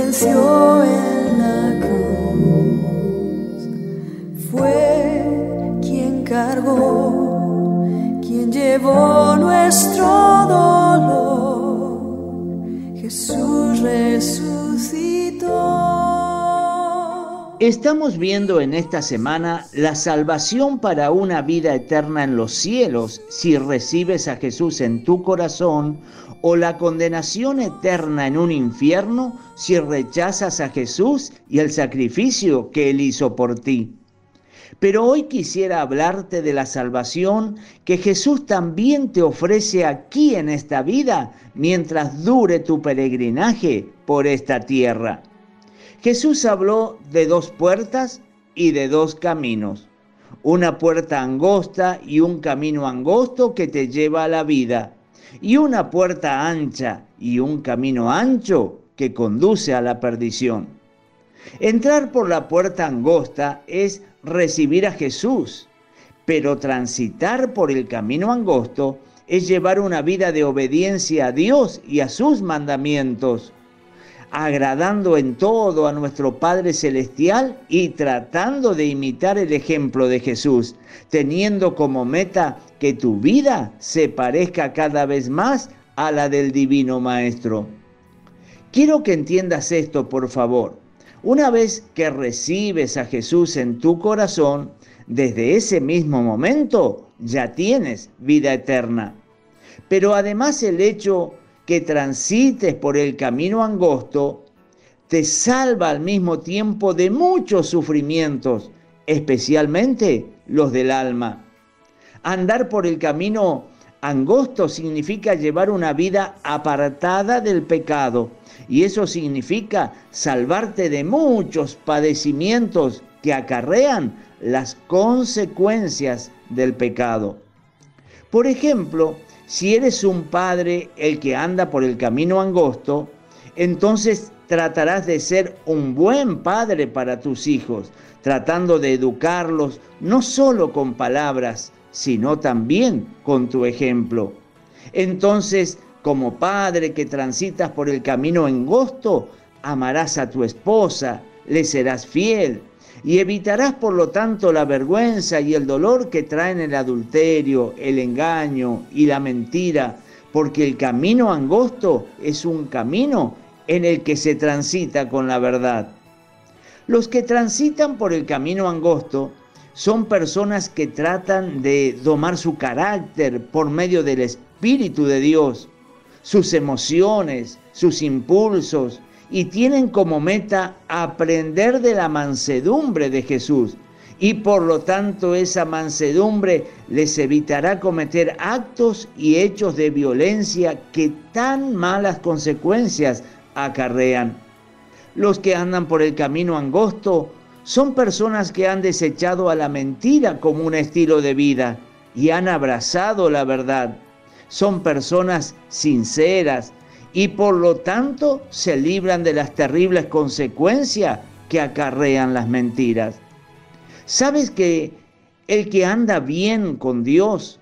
venció en la cruz. Fue quien cargó, quien llevó nuestro dolor. Jesús resucitó. Estamos viendo en esta semana la salvación para una vida eterna en los cielos si recibes a Jesús en tu corazón o la condenación eterna en un infierno si rechazas a Jesús y el sacrificio que Él hizo por ti. Pero hoy quisiera hablarte de la salvación que Jesús también te ofrece aquí en esta vida mientras dure tu peregrinaje por esta tierra. Jesús habló de dos puertas y de dos caminos. Una puerta angosta y un camino angosto que te lleva a la vida. Y una puerta ancha y un camino ancho que conduce a la perdición. Entrar por la puerta angosta es recibir a Jesús, pero transitar por el camino angosto es llevar una vida de obediencia a Dios y a sus mandamientos agradando en todo a nuestro Padre Celestial y tratando de imitar el ejemplo de Jesús, teniendo como meta que tu vida se parezca cada vez más a la del Divino Maestro. Quiero que entiendas esto, por favor. Una vez que recibes a Jesús en tu corazón, desde ese mismo momento ya tienes vida eterna. Pero además el hecho que transites por el camino angosto te salva al mismo tiempo de muchos sufrimientos, especialmente los del alma. Andar por el camino angosto significa llevar una vida apartada del pecado y eso significa salvarte de muchos padecimientos que acarrean las consecuencias del pecado. Por ejemplo, si eres un padre el que anda por el camino angosto, entonces tratarás de ser un buen padre para tus hijos, tratando de educarlos no solo con palabras, sino también con tu ejemplo. Entonces, como padre que transitas por el camino angosto, amarás a tu esposa, le serás fiel, y evitarás por lo tanto la vergüenza y el dolor que traen el adulterio, el engaño y la mentira, porque el camino angosto es un camino en el que se transita con la verdad. Los que transitan por el camino angosto son personas que tratan de domar su carácter por medio del Espíritu de Dios, sus emociones, sus impulsos, y tienen como meta aprender de la mansedumbre de Jesús. Y por lo tanto esa mansedumbre les evitará cometer actos y hechos de violencia que tan malas consecuencias acarrean. Los que andan por el camino angosto son personas que han desechado a la mentira como un estilo de vida y han abrazado la verdad. Son personas sinceras, y por lo tanto se libran de las terribles consecuencias que acarrean las mentiras. ¿Sabes que el que anda bien con Dios,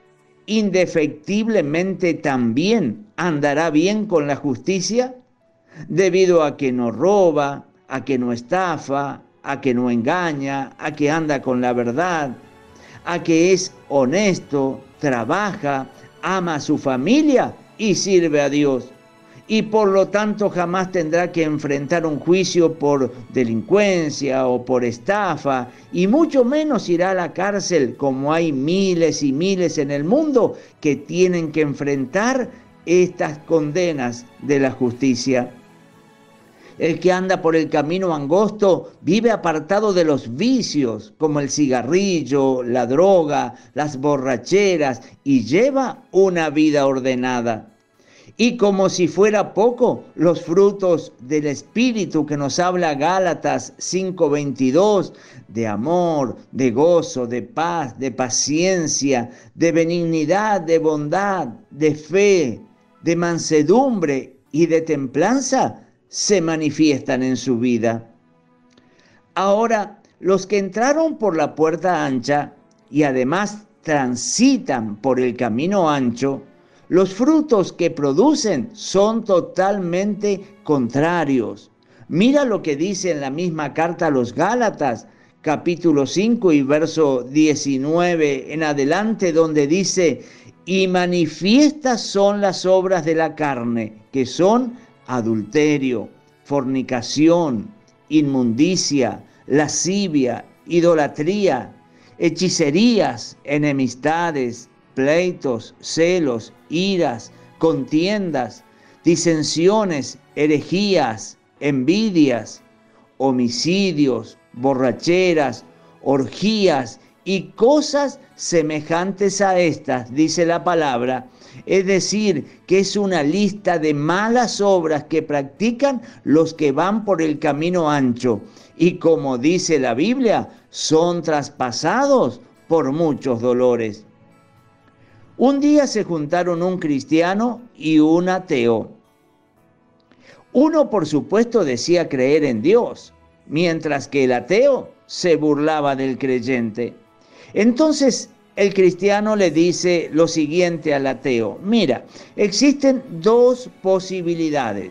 indefectiblemente también andará bien con la justicia? Debido a que no roba, a que no estafa, a que no engaña, a que anda con la verdad, a que es honesto, trabaja, ama a su familia y sirve a Dios y por lo tanto jamás tendrá que enfrentar un juicio por delincuencia o por estafa y mucho menos irá a la cárcel como hay miles y miles en el mundo que tienen que enfrentar estas condenas de la justicia. El que anda por el camino angosto vive apartado de los vicios como el cigarrillo, la droga, las borracheras y lleva una vida ordenada. Y como si fuera poco, los frutos del Espíritu que nos habla Gálatas 5:22, de amor, de gozo, de paz, de paciencia, de benignidad, de bondad, de fe, de mansedumbre y de templanza, se manifiestan en su vida. Ahora, los que entraron por la puerta ancha y además transitan por el camino ancho, los frutos que producen son totalmente contrarios. Mira lo que dice en la misma carta a los Gálatas, capítulo 5 y verso 19 en adelante, donde dice, y manifiestas son las obras de la carne, que son adulterio, fornicación, inmundicia, lascivia, idolatría, hechicerías, enemistades, pleitos, celos, iras, contiendas, disensiones, herejías, envidias, homicidios, borracheras, orgías y cosas semejantes a estas, dice la palabra. Es decir, que es una lista de malas obras que practican los que van por el camino ancho. Y como dice la Biblia, son traspasados por muchos dolores. Un día se juntaron un cristiano y un ateo. Uno, por supuesto, decía creer en Dios, mientras que el ateo se burlaba del creyente. Entonces el cristiano le dice lo siguiente al ateo, mira, existen dos posibilidades.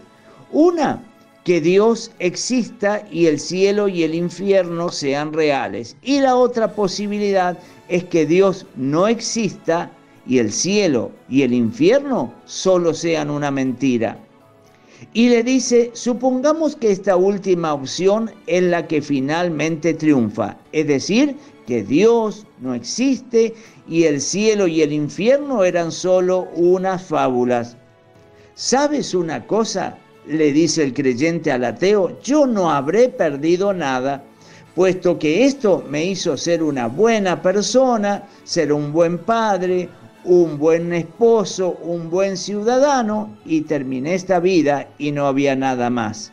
Una, que Dios exista y el cielo y el infierno sean reales. Y la otra posibilidad es que Dios no exista y el cielo y el infierno solo sean una mentira. Y le dice, supongamos que esta última opción es la que finalmente triunfa, es decir, que Dios no existe y el cielo y el infierno eran solo unas fábulas. ¿Sabes una cosa? le dice el creyente al ateo, yo no habré perdido nada, puesto que esto me hizo ser una buena persona, ser un buen padre, un buen esposo, un buen ciudadano y terminé esta vida y no había nada más.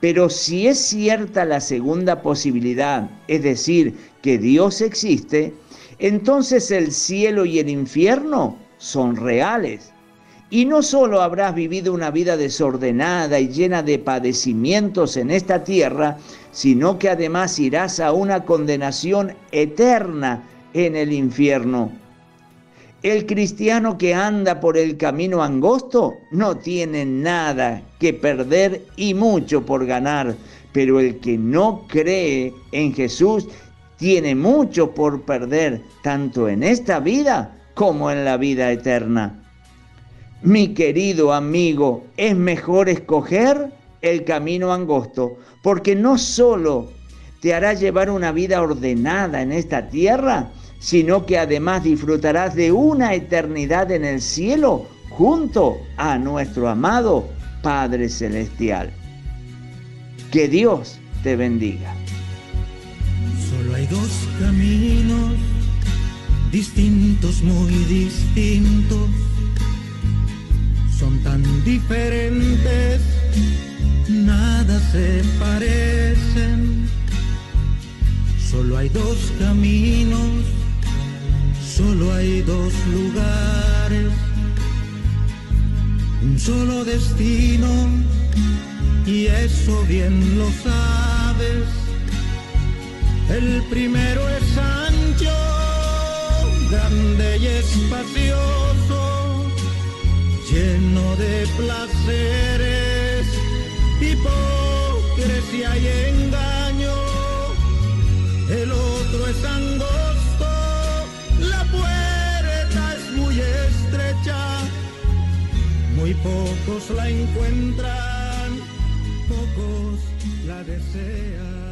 Pero si es cierta la segunda posibilidad, es decir, que Dios existe, entonces el cielo y el infierno son reales. Y no solo habrás vivido una vida desordenada y llena de padecimientos en esta tierra, sino que además irás a una condenación eterna en el infierno. El cristiano que anda por el camino angosto no tiene nada que perder y mucho por ganar, pero el que no cree en Jesús tiene mucho por perder, tanto en esta vida como en la vida eterna. Mi querido amigo, es mejor escoger el camino angosto, porque no solo te hará llevar una vida ordenada en esta tierra, sino que además disfrutarás de una eternidad en el cielo junto a nuestro amado Padre Celestial. Que Dios te bendiga. Solo hay dos caminos, distintos, muy distintos. Son tan diferentes, nada se parecen. Solo hay dos caminos Solo hay dos lugares, un solo destino, y eso bien lo sabes. El primero es ancho, grande y espacioso, lleno de placeres, hipocresía y engaño. Pocos la encuentran, pocos la desean.